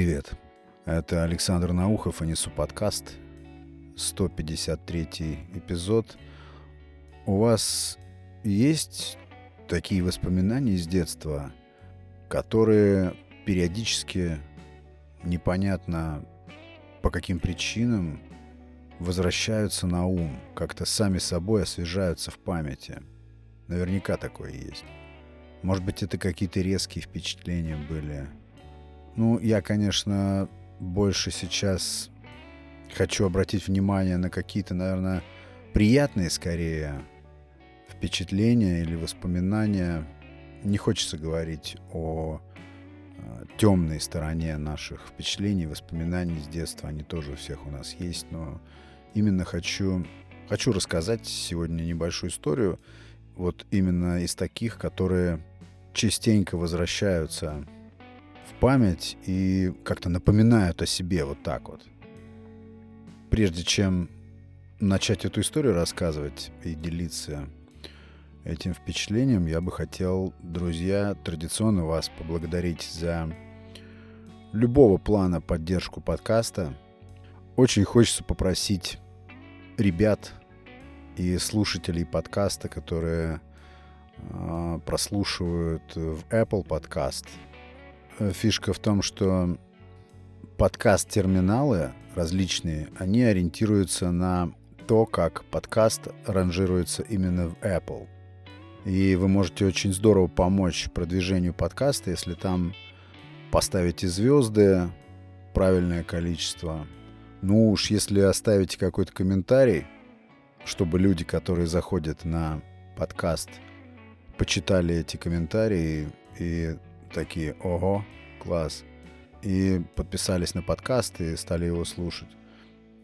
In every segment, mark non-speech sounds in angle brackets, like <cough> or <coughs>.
Привет. Это Александр Наухов и Несу подкаст. 153 эпизод. У вас есть такие воспоминания из детства, которые периодически непонятно по каким причинам возвращаются на ум, как-то сами собой освежаются в памяти. Наверняка такое есть. Может быть, это какие-то резкие впечатления были. Ну, я, конечно, больше сейчас хочу обратить внимание на какие-то, наверное, приятные скорее впечатления или воспоминания. Не хочется говорить о э, темной стороне наших впечатлений, воспоминаний с детства. Они тоже у всех у нас есть, но именно хочу, хочу рассказать сегодня небольшую историю, вот именно из таких, которые частенько возвращаются память и как-то напоминают о себе вот так вот. Прежде чем начать эту историю рассказывать и делиться этим впечатлением, я бы хотел, друзья, традиционно вас поблагодарить за любого плана поддержку подкаста. Очень хочется попросить ребят и слушателей подкаста, которые э, прослушивают в Apple Podcast. Фишка в том, что подкаст-терминалы различные, они ориентируются на то, как подкаст ранжируется именно в Apple. И вы можете очень здорово помочь продвижению подкаста, если там поставите звезды, правильное количество. Ну уж если оставите какой-то комментарий, чтобы люди, которые заходят на подкаст, почитали эти комментарии и такие «Ого, класс!» и подписались на подкаст и стали его слушать.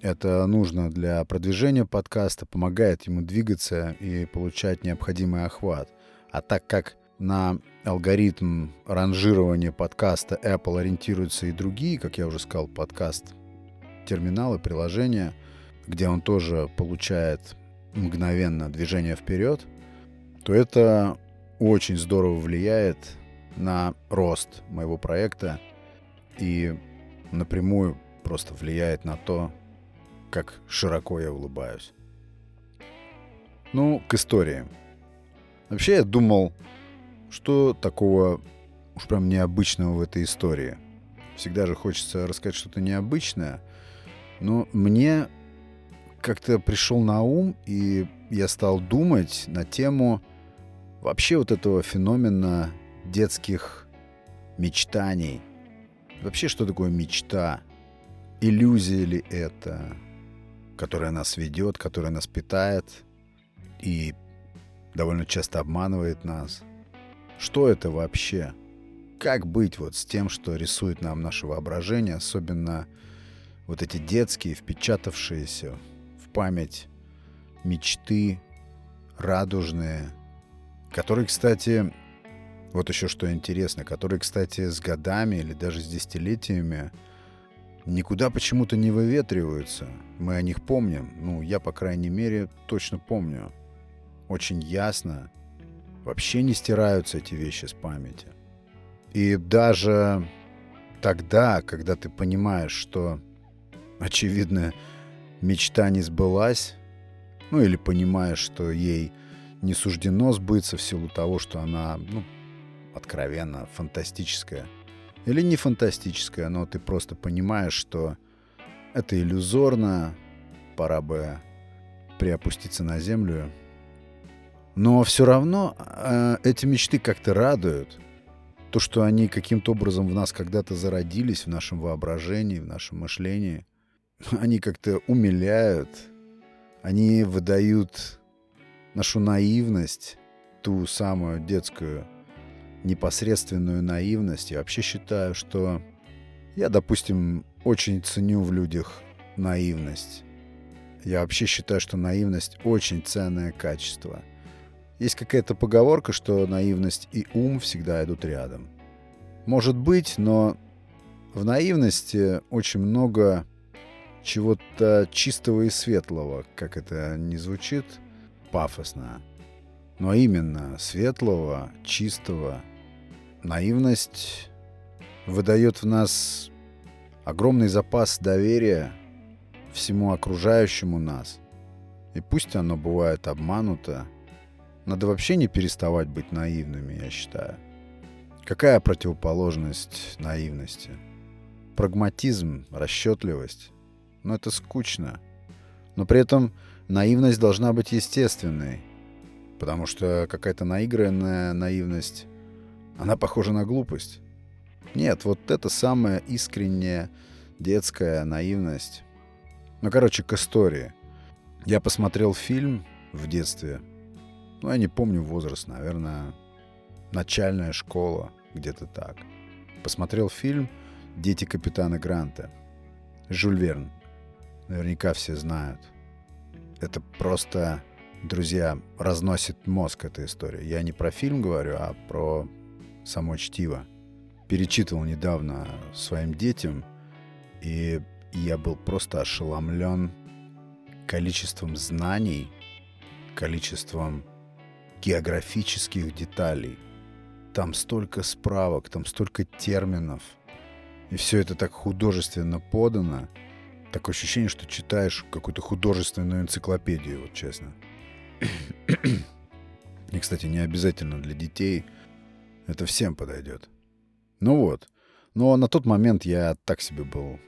Это нужно для продвижения подкаста, помогает ему двигаться и получать необходимый охват. А так как на алгоритм ранжирования подкаста Apple ориентируются и другие, как я уже сказал, подкаст, терминалы, приложения, где он тоже получает мгновенно движение вперед, то это очень здорово влияет на рост моего проекта и напрямую просто влияет на то, как широко я улыбаюсь. Ну, к истории. Вообще я думал, что такого уж прям необычного в этой истории. Всегда же хочется рассказать что-то необычное, но мне как-то пришел на ум, и я стал думать на тему вообще вот этого феномена детских мечтаний. Вообще, что такое мечта? Иллюзия ли это? которая нас ведет, которая нас питает и довольно часто обманывает нас. Что это вообще? Как быть вот с тем, что рисует нам наше воображение, особенно вот эти детские, впечатавшиеся в память мечты, радужные, которые, кстати, вот еще что интересно, которые, кстати, с годами или даже с десятилетиями никуда почему-то не выветриваются. Мы о них помним. Ну, я, по крайней мере, точно помню. Очень ясно. Вообще не стираются эти вещи с памяти. И даже тогда, когда ты понимаешь, что, очевидно, мечта не сбылась, ну или понимаешь, что ей не суждено сбыться в силу того, что она, ну, откровенно фантастическая – или не фантастическое, но ты просто понимаешь, что это иллюзорно, пора бы приопуститься на землю. Но все равно э, эти мечты как-то радуют. То, что они каким-то образом в нас когда-то зародились, в нашем воображении, в нашем мышлении, они как-то умиляют, они выдают нашу наивность, ту самую детскую непосредственную наивность. Я вообще считаю, что я, допустим, очень ценю в людях наивность. Я вообще считаю, что наивность очень ценное качество. Есть какая-то поговорка, что наивность и ум всегда идут рядом. Может быть, но в наивности очень много чего-то чистого и светлого, как это не звучит пафосно, но именно светлого, чистого, наивность выдает в нас огромный запас доверия всему окружающему нас. И пусть оно бывает обмануто, надо вообще не переставать быть наивными, я считаю. Какая противоположность наивности? Прагматизм, расчетливость. Но это скучно. Но при этом наивность должна быть естественной. Потому что какая-то наигранная наивность, она похожа на глупость. Нет, вот это самая искренняя детская наивность. Ну, короче, к истории. Я посмотрел фильм в детстве. Ну, я не помню возраст, наверное, начальная школа, где-то так. Посмотрел фильм «Дети капитана Гранта». Жюль Верн. Наверняка все знают. Это просто, друзья, разносит мозг эта история. Я не про фильм говорю, а про само чтиво. Перечитывал недавно своим детям, и я был просто ошеломлен количеством знаний, количеством географических деталей. Там столько справок, там столько терминов. И все это так художественно подано. Такое ощущение, что читаешь какую-то художественную энциклопедию, вот честно. <coughs> И, кстати, не обязательно для детей. Это всем подойдет. Ну вот. Но на тот момент я так себе был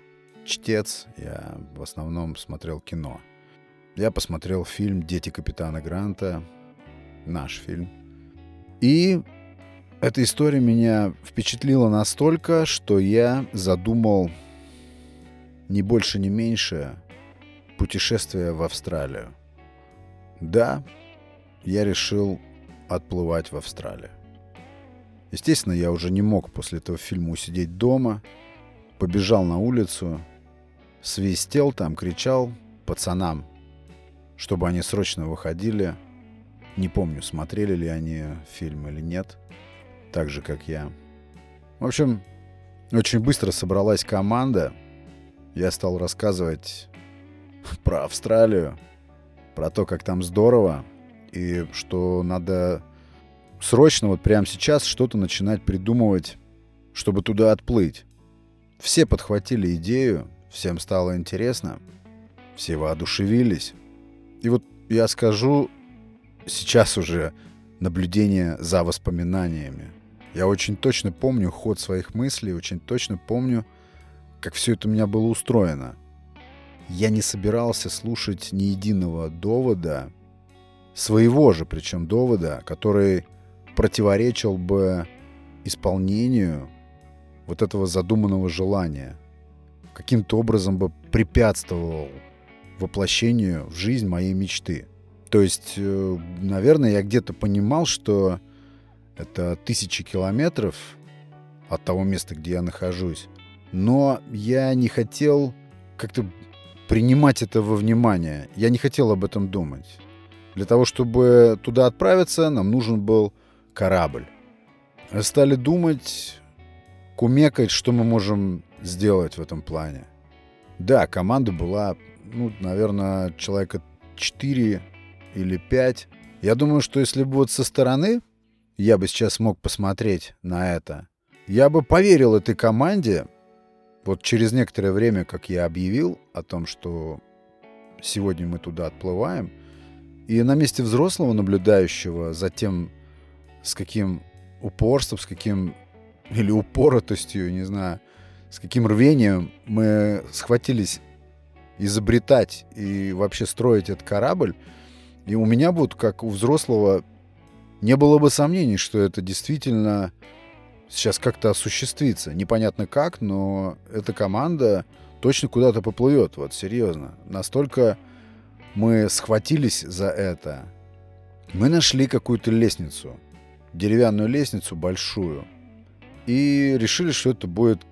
чтец. Я в основном смотрел кино. Я посмотрел фильм «Дети капитана Гранта», наш фильм. И эта история меня впечатлила настолько, что я задумал не больше, не меньше путешествие в Австралию. Да, я решил отплывать в Австралию. Естественно, я уже не мог после этого фильма усидеть дома. Побежал на улицу, свистел там, кричал пацанам, чтобы они срочно выходили. Не помню, смотрели ли они фильм или нет, так же, как я. В общем, очень быстро собралась команда. Я стал рассказывать про Австралию, про то, как там здорово, и что надо срочно, вот прямо сейчас, что-то начинать придумывать, чтобы туда отплыть. Все подхватили идею, всем стало интересно, все воодушевились. И вот я скажу сейчас уже наблюдение за воспоминаниями. Я очень точно помню ход своих мыслей, очень точно помню, как все это у меня было устроено. Я не собирался слушать ни единого довода, своего же причем довода, который противоречил бы исполнению вот этого задуманного желания, каким-то образом бы препятствовал воплощению в жизнь моей мечты. То есть, э, наверное, я где-то понимал, что это тысячи километров от того места, где я нахожусь. Но я не хотел как-то принимать это во внимание. Я не хотел об этом думать. Для того, чтобы туда отправиться, нам нужен был корабль. Стали думать, кумекать, что мы можем сделать в этом плане. Да, команда была ну, наверное, человека 4 или 5. Я думаю, что если бы вот со стороны я бы сейчас мог посмотреть на это, я бы поверил этой команде, вот через некоторое время, как я объявил о том, что сегодня мы туда отплываем, и на месте взрослого наблюдающего за тем, с каким упорством, с каким или упоротостью, не знаю, с каким рвением мы схватились изобретать и вообще строить этот корабль. И у меня вот, как у взрослого, не было бы сомнений, что это действительно сейчас как-то осуществится. Непонятно как, но эта команда точно куда-то поплывет, вот серьезно. Настолько мы схватились за это. Мы нашли какую-то лестницу, деревянную лестницу большую, и решили, что это будет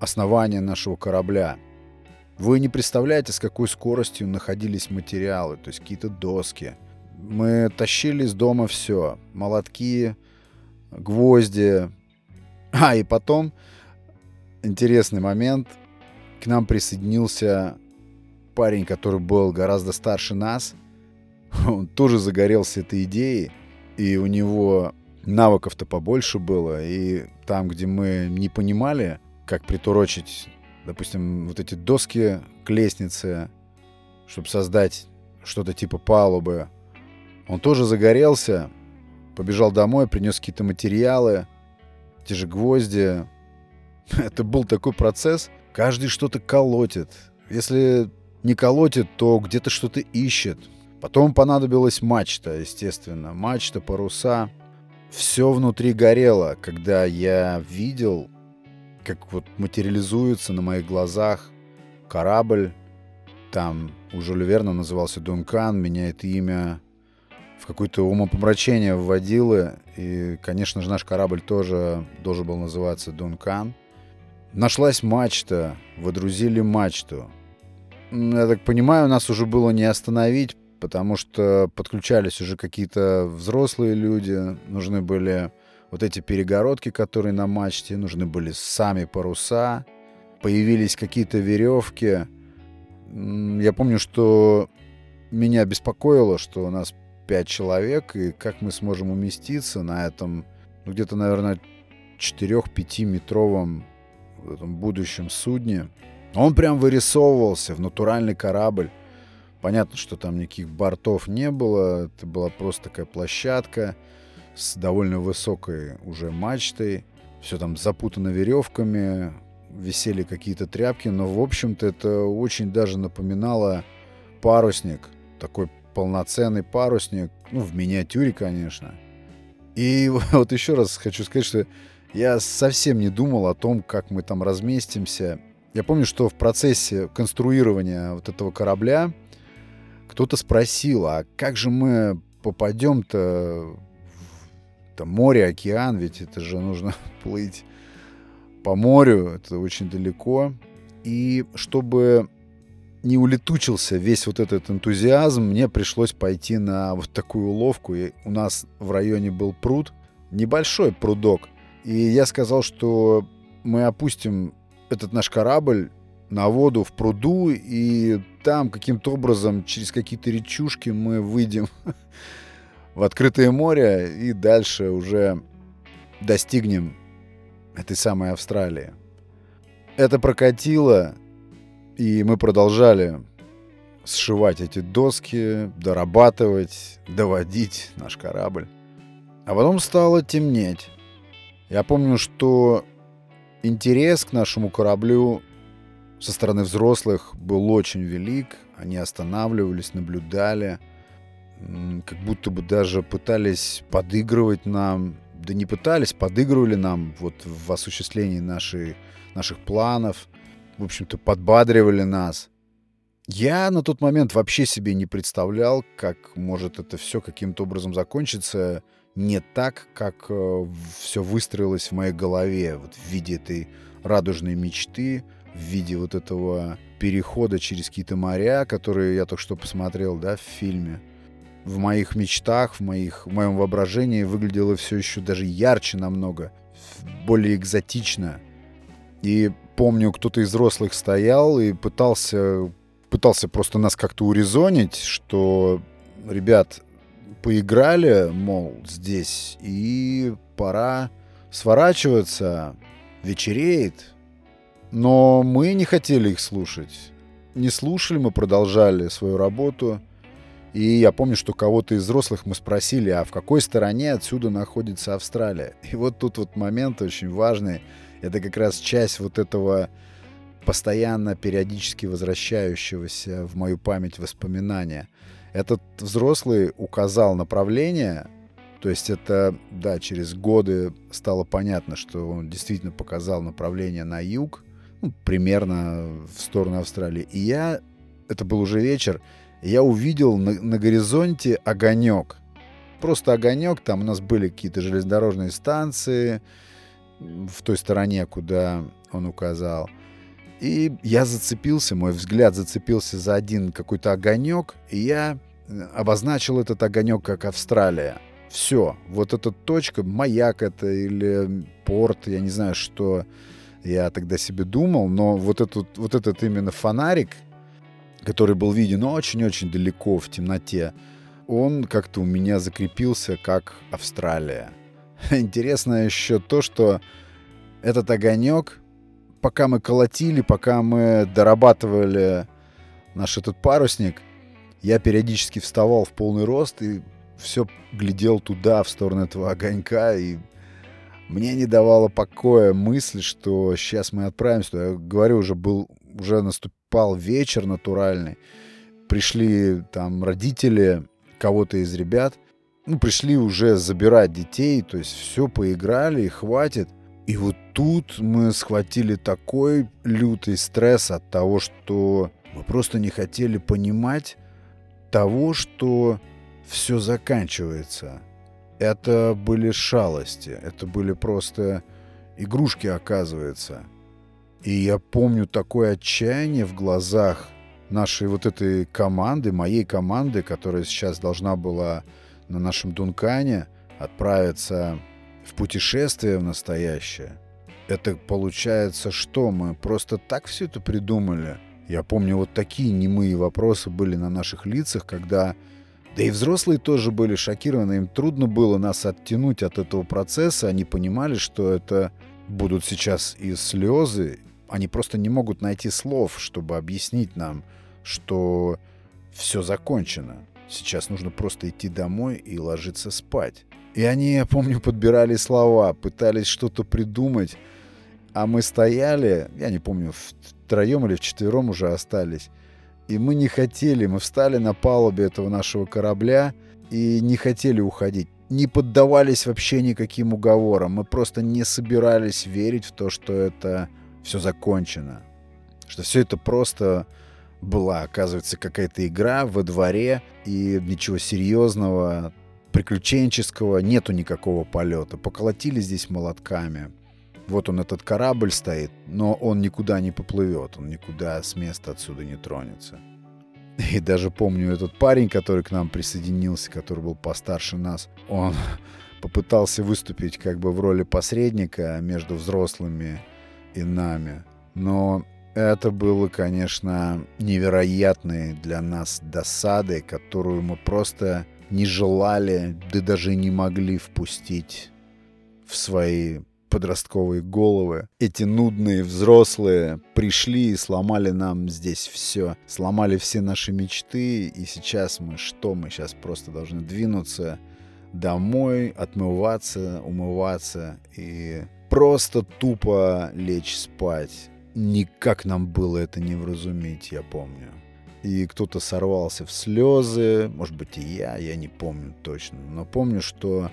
основание нашего корабля – вы не представляете, с какой скоростью находились материалы, то есть какие-то доски. Мы тащили из дома все. Молотки, гвозди. А, и потом, интересный момент, к нам присоединился парень, который был гораздо старше нас. Он тоже загорелся этой идеей, и у него навыков-то побольше было. И там, где мы не понимали, как приторочить допустим, вот эти доски к лестнице, чтобы создать что-то типа палубы. Он тоже загорелся, побежал домой, принес какие-то материалы, те же гвозди. <laughs> Это был такой процесс. Каждый что-то колотит. Если не колотит, то где-то что-то ищет. Потом понадобилась мачта, естественно. Мачта, паруса. Все внутри горело, когда я видел, как вот материализуется на моих глазах корабль. Там у Жюля Верна назывался Дункан, меняет имя в какое-то умопомрачение вводило. И, конечно же, наш корабль тоже должен был называться Дункан. Нашлась мачта, водрузили мачту. Я так понимаю, нас уже было не остановить, потому что подключались уже какие-то взрослые люди, нужны были вот эти перегородки, которые на мачте, нужны были сами паруса, появились какие-то веревки. Я помню, что меня беспокоило, что у нас пять человек, и как мы сможем уместиться на этом, ну, где-то, наверное, 4-5 метровом этом будущем судне. Он прям вырисовывался в натуральный корабль. Понятно, что там никаких бортов не было, это была просто такая площадка с довольно высокой уже мачтой. Все там запутано веревками, висели какие-то тряпки, но, в общем-то, это очень даже напоминало парусник, такой полноценный парусник, ну, в миниатюре, конечно. И <laughs> вот еще раз хочу сказать, что я совсем не думал о том, как мы там разместимся. Я помню, что в процессе конструирования вот этого корабля кто-то спросил, а как же мы попадем-то в море, океан, ведь это же нужно <laughs> плыть по морю, это очень далеко. И чтобы не улетучился весь вот этот энтузиазм, мне пришлось пойти на вот такую уловку. И у нас в районе был пруд, небольшой прудок. И я сказал, что мы опустим этот наш корабль на воду в пруду, и там каким-то образом через какие-то речушки мы выйдем <laughs> в открытое море и дальше уже достигнем этой самой Австралии. Это прокатило, и мы продолжали сшивать эти доски, дорабатывать, доводить наш корабль. А потом стало темнеть. Я помню, что интерес к нашему кораблю со стороны взрослых был очень велик. Они останавливались, наблюдали, как будто бы даже пытались подыгрывать нам. Да не пытались, подыгрывали нам вот в осуществлении нашей, наших планов. В общем-то, подбадривали нас. Я на тот момент вообще себе не представлял, как может это все каким-то образом закончиться не так, как э, все выстроилось в моей голове, вот в виде этой радужной мечты, в виде вот этого перехода через какие-то моря, которые я только что посмотрел, да, в фильме. В моих мечтах, в, моих, в моем воображении выглядело все еще даже ярче намного, более экзотично. И помню, кто-то из взрослых стоял и пытался, пытался просто нас как-то урезонить, что, ребят, поиграли, мол, здесь, и пора сворачиваться, вечереет, но мы не хотели их слушать. Не слушали, мы продолжали свою работу. И я помню, что кого-то из взрослых мы спросили, а в какой стороне отсюда находится Австралия? И вот тут вот момент очень важный. Это как раз часть вот этого постоянно, периодически возвращающегося в мою память воспоминания. Этот взрослый указал направление, то есть это, да, через годы стало понятно, что он действительно показал направление на юг, ну, примерно в сторону Австралии. И я, это был уже вечер, я увидел на, на горизонте огонек. Просто огонек, там у нас были какие-то железнодорожные станции в той стороне, куда он указал. И я зацепился, мой взгляд зацепился за один какой-то огонек, и я э, обозначил этот огонек как Австралия. Все, вот эта точка, маяк это или порт, я не знаю, что я тогда себе думал, но вот этот, вот этот именно фонарик, который был виден очень-очень далеко в темноте, он как-то у меня закрепился как Австралия. <laughs> Интересно еще то, что этот огонек пока мы колотили, пока мы дорабатывали наш этот парусник, я периодически вставал в полный рост и все глядел туда, в сторону этого огонька, и мне не давала покоя мысль, что сейчас мы отправимся. Я говорю, уже был, уже наступал вечер натуральный. Пришли там родители кого-то из ребят. Ну, пришли уже забирать детей, то есть все поиграли и хватит. И вот тут мы схватили такой лютый стресс от того, что мы просто не хотели понимать того, что все заканчивается. Это были шалости, это были просто игрушки, оказывается. И я помню такое отчаяние в глазах нашей вот этой команды, моей команды, которая сейчас должна была на нашем Дункане отправиться в путешествие в настоящее. Это получается что? Мы просто так все это придумали? Я помню, вот такие немые вопросы были на наших лицах, когда да и взрослые тоже были шокированы, им трудно было нас оттянуть от этого процесса, они понимали, что это будут сейчас и слезы, они просто не могут найти слов, чтобы объяснить нам, что все закончено. Сейчас нужно просто идти домой и ложиться спать. И они, я помню, подбирали слова, пытались что-то придумать, а мы стояли, я не помню, втроем или вчетвером уже остались, и мы не хотели, мы встали на палубе этого нашего корабля и не хотели уходить. Не поддавались вообще никаким уговорам. Мы просто не собирались верить в то, что это все закончено. Что все это просто была, оказывается, какая-то игра во дворе, и ничего серьезного, приключенческого, нету никакого полета. Поколотили здесь молотками, вот он, этот корабль стоит, но он никуда не поплывет, он никуда с места отсюда не тронется. <laughs> И даже помню этот парень, который к нам присоединился, который был постарше нас, он <laughs> попытался выступить как бы в роли посредника между взрослыми и нами. Но это было, конечно, невероятной для нас досадой, которую мы просто не желали, да даже не могли впустить в свои подростковые головы. Эти нудные взрослые пришли и сломали нам здесь все. Сломали все наши мечты. И сейчас мы что? Мы сейчас просто должны двинуться домой, отмываться, умываться и просто тупо лечь спать. Никак нам было это не вразумить, я помню. И кто-то сорвался в слезы, может быть и я, я не помню точно. Но помню, что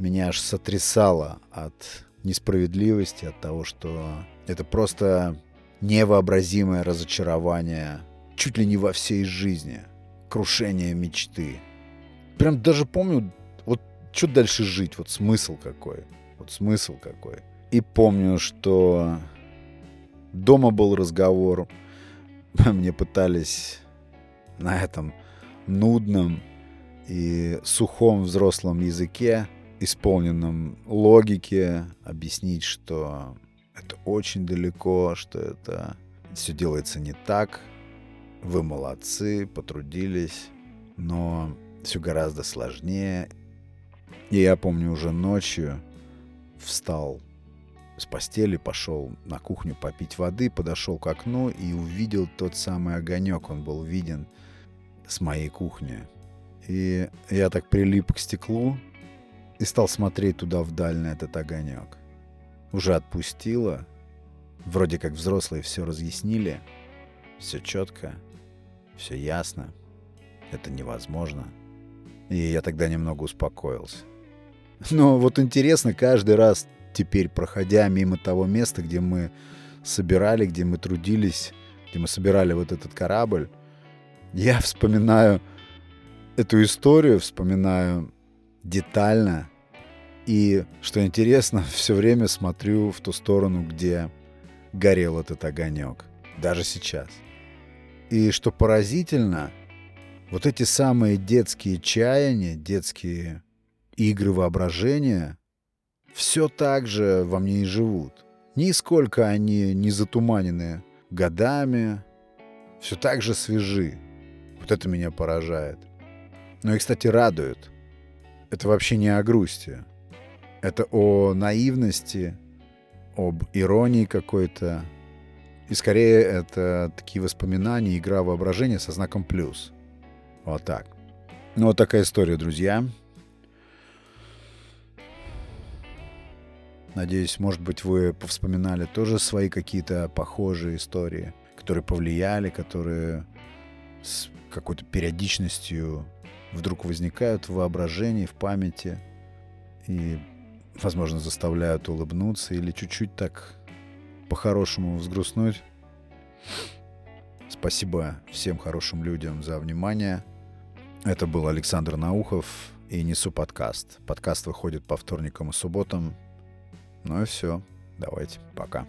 меня аж сотрясало от несправедливости, от того, что это просто невообразимое разочарование чуть ли не во всей жизни, крушение мечты. Прям даже помню, вот что дальше жить, вот смысл какой, вот смысл какой. И помню, что дома был разговор, <laughs> мне пытались на этом нудном и сухом взрослом языке исполненном логике объяснить, что это очень далеко, что это все делается не так. Вы молодцы, потрудились, но все гораздо сложнее. И я помню уже ночью встал с постели, пошел на кухню попить воды, подошел к окну и увидел тот самый огонек. Он был виден с моей кухни. И я так прилип к стеклу, и стал смотреть туда вдаль на этот огонек. Уже отпустило. Вроде как взрослые все разъяснили. Все четко. Все ясно. Это невозможно. И я тогда немного успокоился. Но вот интересно, каждый раз теперь, проходя мимо того места, где мы собирали, где мы трудились, где мы собирали вот этот корабль, я вспоминаю эту историю, вспоминаю детально, и, что интересно, <laughs> все время смотрю в ту сторону, где горел этот огонек. Даже сейчас. И что поразительно, вот эти самые детские чаяния, детские игры воображения, все так же во мне и живут. Нисколько они не затуманены годами, все так же свежи. Вот это меня поражает. Ну и, кстати, радует. Это вообще не о грусти. Это о наивности об иронии какой-то. И скорее это такие воспоминания, игра воображения со знаком плюс. Вот так. Ну, вот такая история, друзья. Надеюсь, может быть, вы повспоминали тоже свои какие-то похожие истории, которые повлияли, которые с какой-то периодичностью вдруг возникают в воображении, в памяти и, возможно, заставляют улыбнуться или чуть-чуть так по-хорошему взгрустнуть. Спасибо всем хорошим людям за внимание. Это был Александр Наухов и «Несу подкаст». Подкаст выходит по вторникам и субботам. Ну и все. Давайте. Пока.